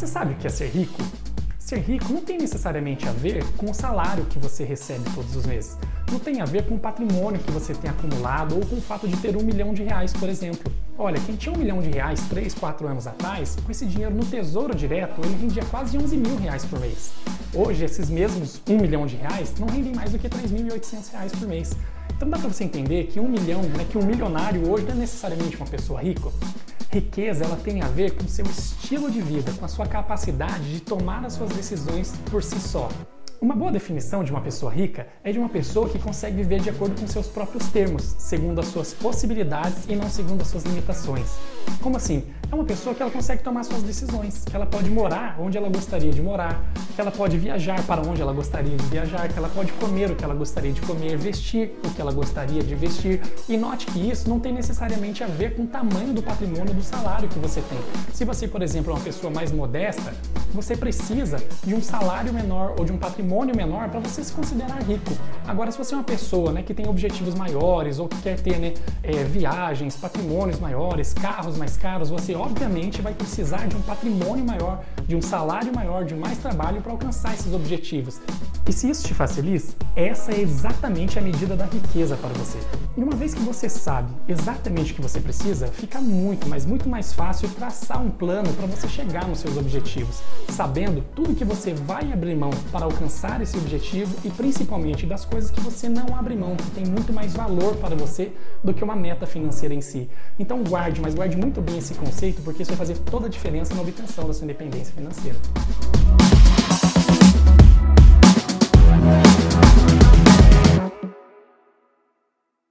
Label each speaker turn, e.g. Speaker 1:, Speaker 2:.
Speaker 1: Você sabe o que é ser rico? Ser rico não tem necessariamente a ver com o salário que você recebe todos os meses. Não tem a ver com o patrimônio que você tem acumulado ou com o fato de ter um milhão de reais, por exemplo. Olha, quem tinha um milhão de reais 3, 4 anos atrás, com esse dinheiro no tesouro direto, ele rendia quase 11 mil reais por mês. Hoje, esses mesmos um milhão de reais não rendem mais do que 3.800 reais por mês. Então dá para você entender que um milhão, né, que um milionário hoje não é necessariamente uma pessoa rica. Riqueza ela tem a ver com seu estilo de vida, com a sua capacidade de tomar as suas decisões por si só. Uma boa definição de uma pessoa rica é de uma pessoa que consegue viver de acordo com seus próprios termos, segundo as suas possibilidades e não segundo as suas limitações. Como assim? É uma pessoa que ela consegue tomar suas decisões, que ela pode morar onde ela gostaria de morar, que ela pode viajar para onde ela gostaria de viajar, que ela pode comer o que ela gostaria de comer, vestir o que ela gostaria de vestir. E note que isso não tem necessariamente a ver com o tamanho do patrimônio do salário que você tem. Se você, por exemplo, é uma pessoa mais modesta, você precisa de um salário menor ou de um patrimônio menor para você se considerar rico. Agora, se você é uma pessoa né, que tem objetivos maiores ou que quer ter né, é, viagens, patrimônios maiores, carros mais caros, você obviamente vai precisar de um patrimônio maior, de um salário maior, de mais trabalho para alcançar esses objetivos. E se isso te faz feliz, essa é exatamente a medida da riqueza para você. E uma vez que você sabe exatamente o que você precisa, fica muito, mas muito mais fácil traçar um plano para você chegar nos seus objetivos sabendo tudo que você vai abrir mão para alcançar esse objetivo e principalmente das coisas que você não abre mão, que tem muito mais valor para você do que uma meta financeira em si. Então guarde, mas guarde muito bem esse conceito, porque isso vai fazer toda a diferença na obtenção da sua independência financeira.